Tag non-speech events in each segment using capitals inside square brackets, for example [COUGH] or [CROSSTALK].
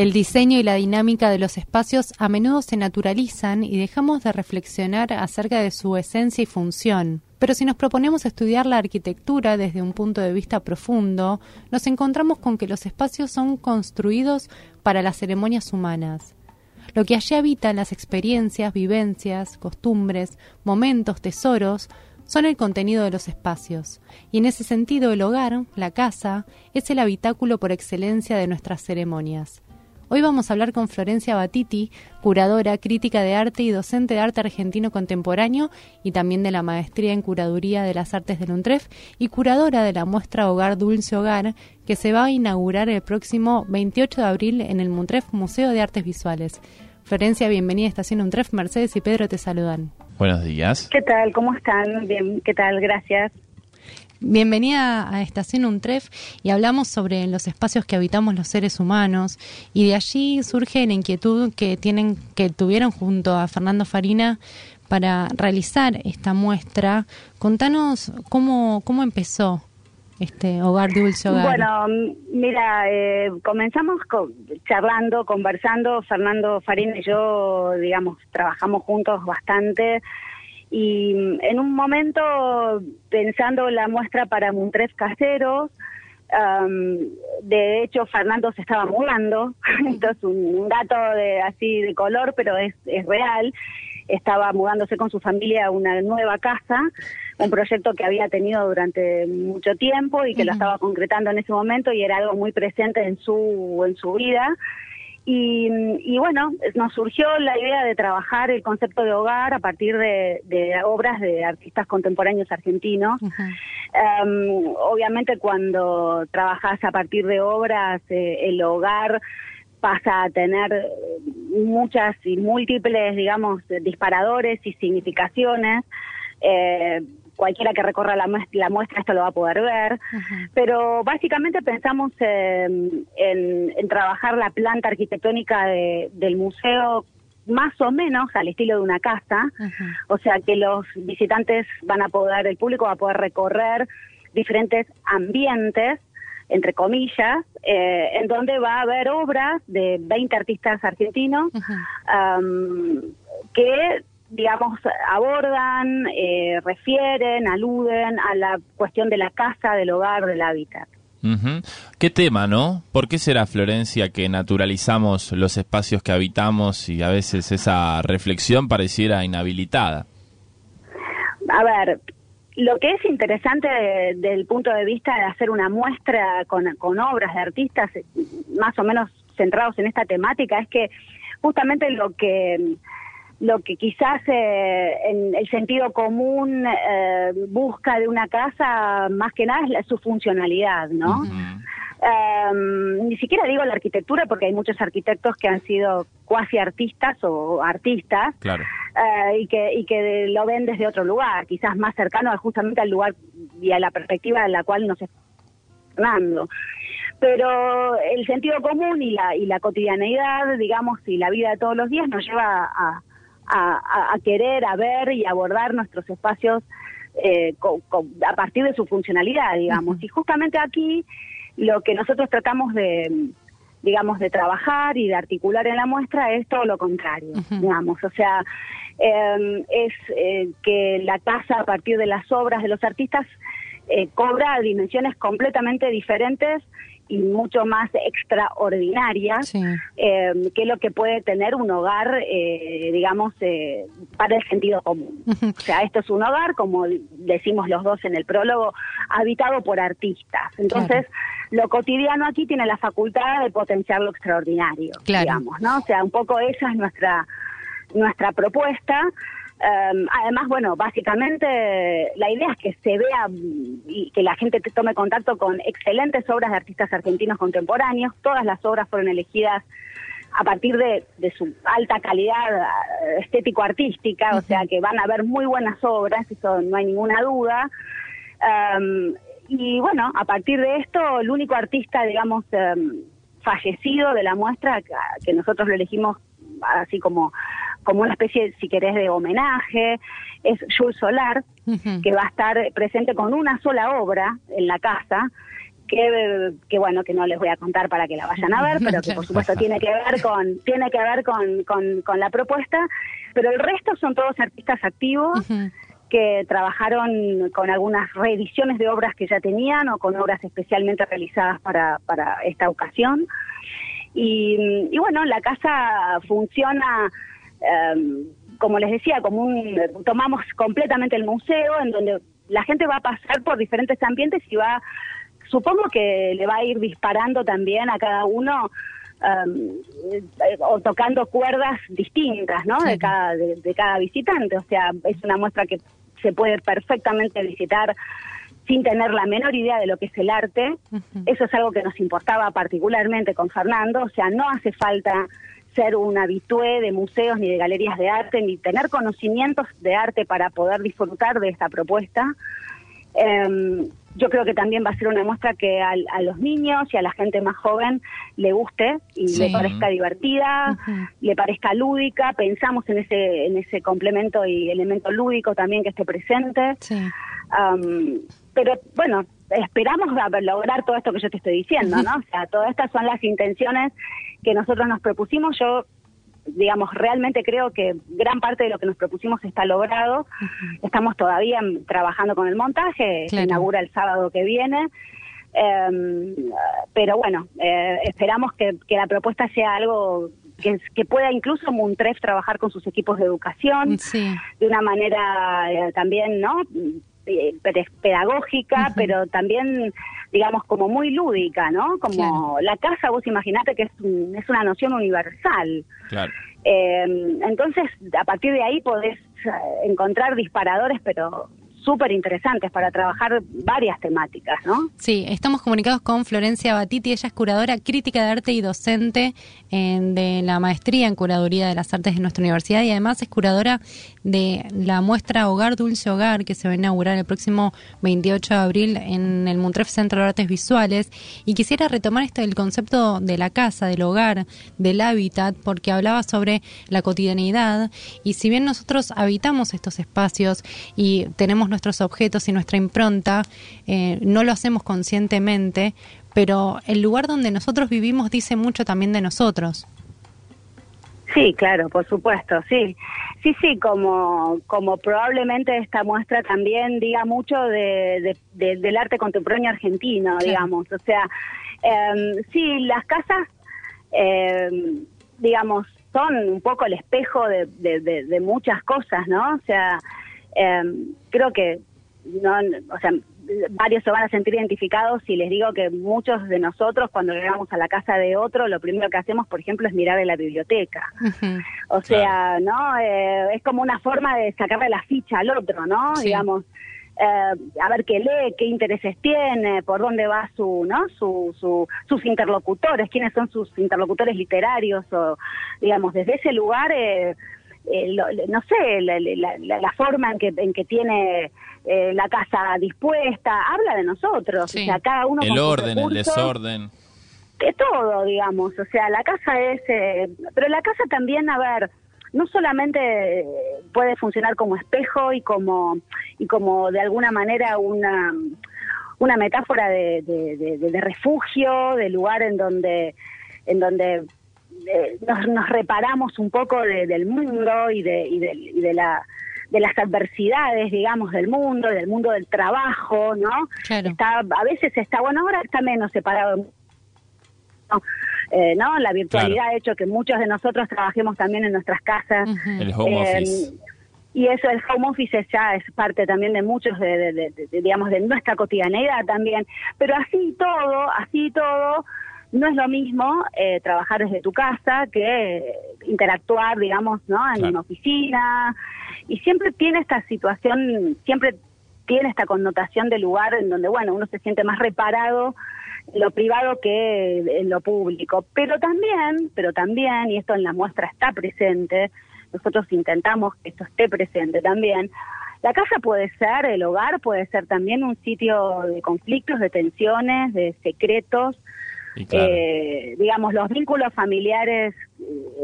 El diseño y la dinámica de los espacios a menudo se naturalizan y dejamos de reflexionar acerca de su esencia y función. Pero si nos proponemos estudiar la arquitectura desde un punto de vista profundo, nos encontramos con que los espacios son construidos para las ceremonias humanas. Lo que allí habita las experiencias, vivencias, costumbres, momentos, tesoros, son el contenido de los espacios, y en ese sentido el hogar, la casa, es el habitáculo por excelencia de nuestras ceremonias. Hoy vamos a hablar con Florencia Batiti, curadora, crítica de arte y docente de arte argentino contemporáneo y también de la maestría en curaduría de las artes del UNTREF y curadora de la muestra Hogar Dulce Hogar que se va a inaugurar el próximo 28 de abril en el Muntref Museo de Artes Visuales. Florencia, bienvenida a Estación UNTREF. Mercedes y Pedro te saludan. Buenos días. ¿Qué tal? ¿Cómo están? Bien, ¿qué tal? Gracias. Bienvenida a Estación Untref y hablamos sobre los espacios que habitamos los seres humanos y de allí surge la inquietud que tienen que tuvieron junto a Fernando Farina para realizar esta muestra. Contanos cómo cómo empezó este hogar dulce hogar. Bueno, mira, eh, comenzamos charlando, conversando. Fernando Farina y yo, digamos, trabajamos juntos bastante y en un momento, pensando la muestra para Muntref Caseros, de hecho Fernando se estaba mudando, [LAUGHS] esto es un, dato de así de color, pero es, es real, estaba mudándose con su familia a una nueva casa, un proyecto que había tenido durante mucho tiempo y que lo estaba concretando en ese momento y era algo muy presente en su, en su vida. Y, bueno, nos surgió la idea de trabajar el concepto de hogar a partir de, obras de artistas contemporáneos argentinos. Em, obviamente cuando trabajas a partir de obras, eh, el hogar pasa a tener muchas y múltiples, digamos, disparadores y significaciones. Eh, cualquiera que recorra la, muestra, esto lo va a poder ver, pero básicamente pensamos en, trabajar la planta arquitectónica del museo más o menos al estilo de una casa, o sea que los visitantes van a poder, el público va a poder recorrer diferentes ambientes, entre comillas, eh, en donde va a haber obras de 20 artistas argentinos que digamos, abordan, eh, refieren, aluden a la cuestión de la casa, del hogar, del hábitat. Qué tema, ¿no? ¿Por qué será, Florencia, que naturalizamos los espacios que habitamos y a veces esa reflexión pareciera inhabilitada? A ver, lo que es interesante del punto de vista de hacer una muestra con, con obras de artistas más o menos centrados en esta temática es que justamente lo que lo que quizás eh, en el sentido común eh, busca de una casa más que nada es su funcionalidad, ¿no? Em, ni siquiera digo la arquitectura porque hay muchos arquitectos que han sido cuasi artistas o artistas eh, y que y que lo ven desde otro lugar, quizás más cercano justamente al lugar y a la perspectiva en la cual nos estamos dando. Pero el sentido común y la y la cotidianeidad, digamos, y la vida de todos los días nos lleva a, a, querer, a ver y abordar nuestros espacios eh, a partir de su funcionalidad, digamos. Y justamente aquí lo que nosotros tratamos de digamos, de trabajar y de articular en la muestra es todo lo contrario, digamos. O sea, em, es eh, que la casa a partir de las obras de los artistas eh, cobra dimensiones completamente diferentes y mucho más extraordinaria eh, que lo que puede tener un hogar, eh, digamos, eh, para el sentido común. [LAUGHS] O sea, esto es un hogar, como decimos los dos en el prólogo, habitado por artistas. Entonces, lo cotidiano aquí tiene la facultad de potenciar lo extraordinario, digamos, ¿no? O sea, un poco esa es nuestra nuestra propuesta Em, además, bueno, básicamente la idea es que se vea y que la gente tome contacto con excelentes obras de artistas argentinos contemporáneos. Todas las obras fueron elegidas a partir de, su alta calidad eh, estético-artística, o sea que van a haber muy buenas obras, eso no hay ninguna duda. Em, y bueno, a partir de esto, el único artista, digamos, em, fallecido de la muestra, que nosotros lo elegimos así como como una especie, si querés, de homenaje, es Jules Solar, que va a estar presente con una sola obra en la casa, que, que, bueno, que no les voy a contar para que la vayan a ver, [LAUGHS] pero que por supuesto tiene que ver con, tiene que ver con, con, la propuesta, pero el resto son todos artistas activos. que trabajaron con algunas reediciones de obras que ya tenían o con obras especialmente realizadas para, para esta ocasión. Y, y bueno, la casa funciona, em, como les decía, como un, tomamos completamente el museo en donde la gente va a pasar por diferentes ambientes y va supongo que le va a ir disparando también a cada uno um, o tocando cuerdas distintas, ¿no? De cada de, cada visitante, o sea, es una muestra que se puede perfectamente visitar sin tener la menor idea de lo que es el arte. Eso es algo que nos importaba particularmente con Fernando, o sea, no hace falta ser un habitué de museos ni de galerías de arte, ni tener conocimientos de arte para poder disfrutar de esta propuesta. Eh, yo creo que también va a ser una muestra que a, los niños y a la gente más joven le guste y le parezca divertida, le parezca lúdica. Pensamos en ese en ese complemento y elemento lúdico también que esté presente. pero bueno, esperamos lograr todo esto que yo te estoy diciendo, ¿no? O sea, todas estas son las intenciones que nosotros nos propusimos. Yo digamos, realmente creo que gran parte de lo que nos propusimos está logrado. Estamos todavía trabajando con el montaje, se inaugura el sábado que viene. Em, pero bueno, eh, esperamos que, la propuesta sea algo que, que, pueda incluso Muntref trabajar con sus equipos de educación de una manera eh, también, ¿no? Eh, pedagógica, pero también, digamos, como muy lúdica, ¿no? Como la casa, vos imaginate que es, es una noción universal. Eh, entonces, a partir de ahí podés eh, encontrar disparadores, pero súper interesantes para trabajar varias temáticas, ¿no? Sí, estamos comunicados con Florencia Batiti, ella es curadora crítica de arte y docente de la maestría en curaduría de las artes de nuestra universidad y además es curadora de la muestra Hogar Dulce Hogar que se va a inaugurar el próximo 28 de abril en el Montref Centro de Artes Visuales. Y quisiera retomar esto del concepto de la casa, del hogar, del hábitat, porque hablaba sobre la cotidianidad. Y si bien nosotros habitamos estos espacios y tenemos nuestros objetos y nuestra impronta, eh, no lo hacemos conscientemente, pero el lugar donde nosotros vivimos dice mucho también de nosotros. Sí, claro, por supuesto, sí. Sí, sí, como, como probablemente esta muestra también diga mucho de, del arte contemporáneo argentino, digamos. O sea, eh, sí, las casas, em, digamos, son un poco el espejo de, muchas cosas, ¿no? O sea, em, creo que, no, o sea, varios se van a sentir identificados si les digo que muchos de nosotros cuando llegamos a la casa de otro, lo primero que hacemos, por ejemplo, es mirar en la biblioteca. O sea, ¿no? Eh, es como una forma de sacarle la ficha al otro, ¿no? Digamos, eh, a ver qué lee, qué intereses tiene, por dónde va su, ¿no? Su, su, sus interlocutores, quiénes son sus interlocutores literarios, o, digamos, desde ese lugar... Eh, eh, no sé, la, forma en que, en que tiene eh, la casa dispuesta, habla de nosotros, o sea, cada uno... El orden, el desorden. De todo, digamos, o sea, la casa es... Eh, pero la casa también, a ver, no solamente puede funcionar como espejo y como, y como de alguna manera una una metáfora de, de refugio, de lugar en donde en donde nos, reparamos un poco del mundo y de, y de, y de la de las adversidades, digamos, del mundo, del mundo del trabajo, ¿no? Está, a veces está, bueno, ahora está menos separado. ¿no? Eh, ¿no? La virtualidad ha hecho que muchos de nosotros trabajemos también en nuestras casas. El home eh, office. Y eso, el home office ya es parte también de muchos, de, de, digamos, de nuestra cotidianeidad también. Pero así todo, así todo, no es lo mismo eh, trabajar desde tu casa que interactuar, digamos, ¿no? En una oficina. Y siempre tiene esta situación, siempre tiene esta connotación de lugar en donde, bueno, uno se siente más reparado en lo privado que en lo público. Pero también, pero también, y esto en la muestra está presente, nosotros intentamos que esto esté presente también, la casa puede ser, el hogar puede ser también un sitio de conflictos, de tensiones, de secretos, eh, digamos, los vínculos familiares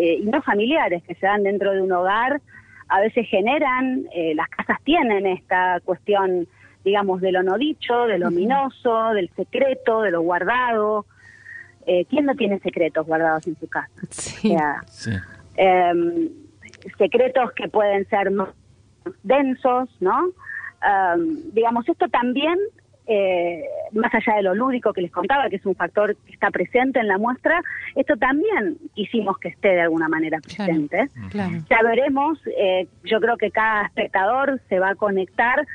eh, y no familiares que se dan dentro de un hogar a veces generan, eh, las casas tienen esta cuestión digamos, de lo no dicho, de lo ominoso, del secreto, de lo guardado. Eh, ¿Quién no tiene secretos guardados en su casa? Sí. Sí. em, secretos que pueden ser más densos, ¿no? Em, digamos, esto también, eh, más allá de lo lúdico que les contaba, que es un factor que está presente en la muestra, esto también quisimos que esté de alguna manera presente. Claro. Ya veremos, eh, yo creo que cada espectador se va a conectar,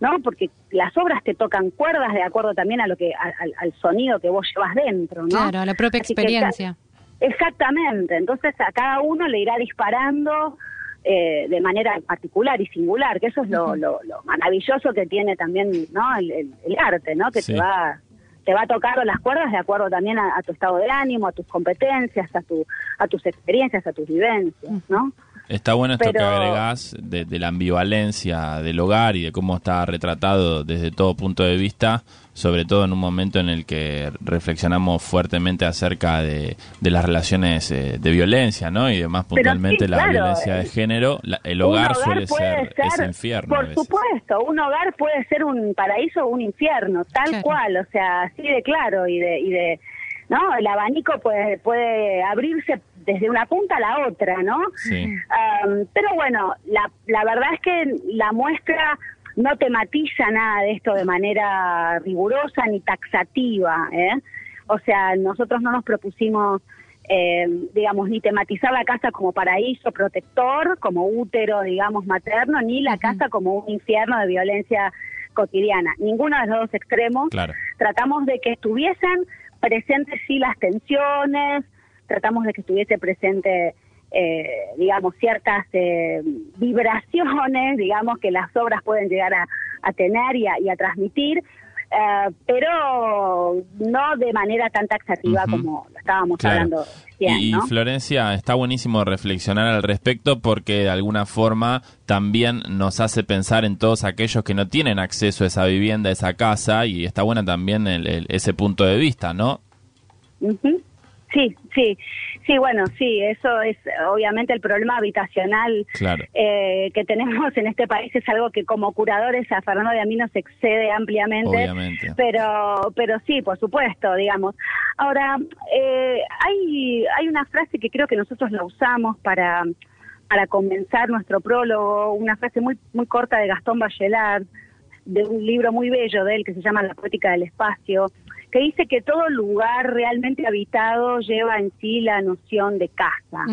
¿no? Porque las obras te tocan cuerdas de acuerdo también a lo que a- al, al sonido que vos llevas dentro, ¿no? Claro, a la propia que experiencia. Exactamente, entonces a cada uno le irá disparando eh, de manera particular y singular, que eso es lo, lo- lo maravilloso que tiene también ¿no? el, el- el arte, ¿no? que Sí. te va te va tocando las cuerdas de acuerdo también a, a tu estado de ánimo, a tus competencias, a, tu, a tus experiencias, a tus vivencias, ¿no? Está bueno esto que agregás de, de la ambivalencia del hogar y de cómo está retratado desde todo punto de vista, sobre todo en un momento en el que reflexionamos fuertemente acerca de, de las relaciones eh, de violencia, ¿no? Y demás puntualmente sí, la claro, violencia eh, de género, la- el Un hogar, suele puede ser, ese infierno. Por supuesto, un hogar puede ser un paraíso o un infierno, tal Claro. cual, o sea, así de claro y de, y de ¿no? El abanico puede, puede abrirse desde una punta a la otra, ¿no? Sí. Um, pero bueno, la, la verdad es que la muestra no tematiza nada de esto de manera rigurosa ni taxativa, ¿eh? O sea, nosotros no nos propusimos, eh, digamos, ni tematizar la casa como paraíso protector, como útero, digamos, materno, ni la casa como un infierno de violencia cotidiana. Ninguno de los dos extremos. Claro. Tratamos de que estuviesen presentes sí las tensiones, tratamos de que estuviese presente, eh, digamos, ciertas eh, vibraciones, [LAUGHS] digamos, que las obras pueden llegar a, a tener y a, y a transmitir, eh, pero no de manera tan taxativa como lo estábamos Claro. hablando recién, Y. Florencia, está buenísimo reflexionar al respecto porque de alguna forma también nos hace pensar en todos aquellos que no tienen acceso a esa vivienda, a esa casa, y está buena también el- el- ese punto de vista, ¿no? Ujú. Sí, sí, sí, bueno, sí, eso es obviamente el problema habitacional Claro. eh, que tenemos en este país es algo que como curadores a Fernando de a mí nos excede ampliamente. Obviamente. Pero, pero sí, por supuesto, digamos. Ahora, eh, hay, hay una frase que creo que nosotros la usamos para, para comenzar nuestro prólogo, una frase muy, muy corta de Gastón Bachelard, de un libro muy bello de él que se llama La poética del espacio, que dice que todo lugar realmente habitado lleva en sí la noción de casa.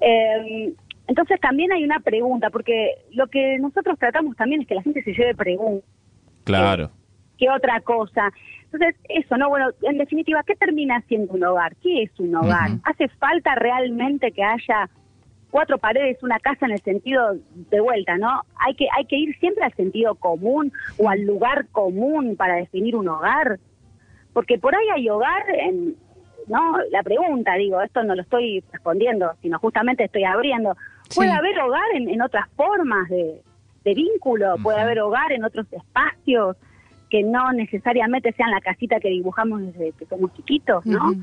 Eh, entonces también hay una pregunta, porque lo que nosotros tratamos también es que la gente se lleve preguntas. Claro. ¿Qué otra cosa? Entonces, eso, ¿no? Bueno, en definitiva, ¿qué termina siendo un hogar? ¿Qué es un hogar? ¿Hace falta realmente que haya cuatro paredes, una casa en el sentido de vuelta, ¿no? Hay que, hay que ir siempre al sentido común o al lugar común para definir un hogar. Porque por ahí hay hogar en, ¿no? La pregunta, digo, esto no lo estoy respondiendo, sino justamente estoy abriendo. Puede Sí. haber hogar en, en otras formas de, de vínculo, puede haber hogar en otros espacios que no necesariamente sean la casita que dibujamos desde que somos chiquitos, ¿no? Ujú.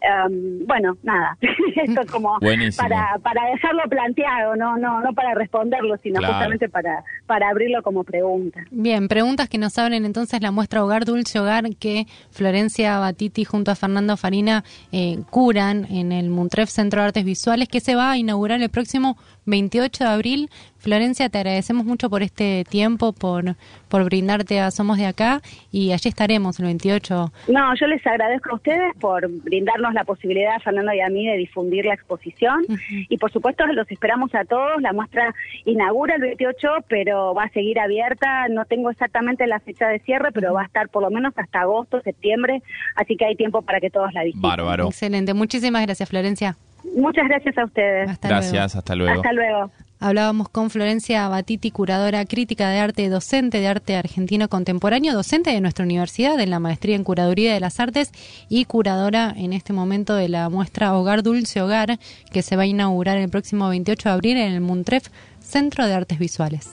Um, bueno, nada, [LAUGHS] esto es como [LAUGHS] Buenísimo. para, para dejarlo planteado, no, no, no para responderlo, sino Claro. justamente para, para abrirlo como pregunta. Bien, preguntas que nos abren entonces la muestra Hogar Dulce Hogar que Florencia Batiti junto a Fernando Farina eh, curan en el Muntref Centro de Artes Visuales que se va a inaugurar el próximo 28 de abril. Florencia, te agradecemos mucho por este tiempo, por, por brindarte a Somos de Acá y allí estaremos el 28. No, yo les agradezco a ustedes por brindarnos la posibilidad, Fernando y a mí, de difundir la exposición. Y por supuesto los esperamos a todos. La muestra inaugura el 28, pero va a seguir abierta. No tengo exactamente la fecha de cierre, pero va a estar por lo menos hasta agosto, septiembre. Así que hay tiempo para que todos la visiten. Bárbaro. Excelente, muchísimas gracias Florencia. Muchas gracias a ustedes. Hasta luego. Gracias, hasta luego. Hasta luego. Hablábamos con Florencia Batiti, curadora crítica de arte, docente de arte argentino contemporáneo, docente de nuestra universidad en la maestría en curaduría de las artes y curadora en este momento de la muestra Hogar Dulce Hogar que se va a inaugurar el próximo 28 de abril en el Muntref Centro de Artes Visuales.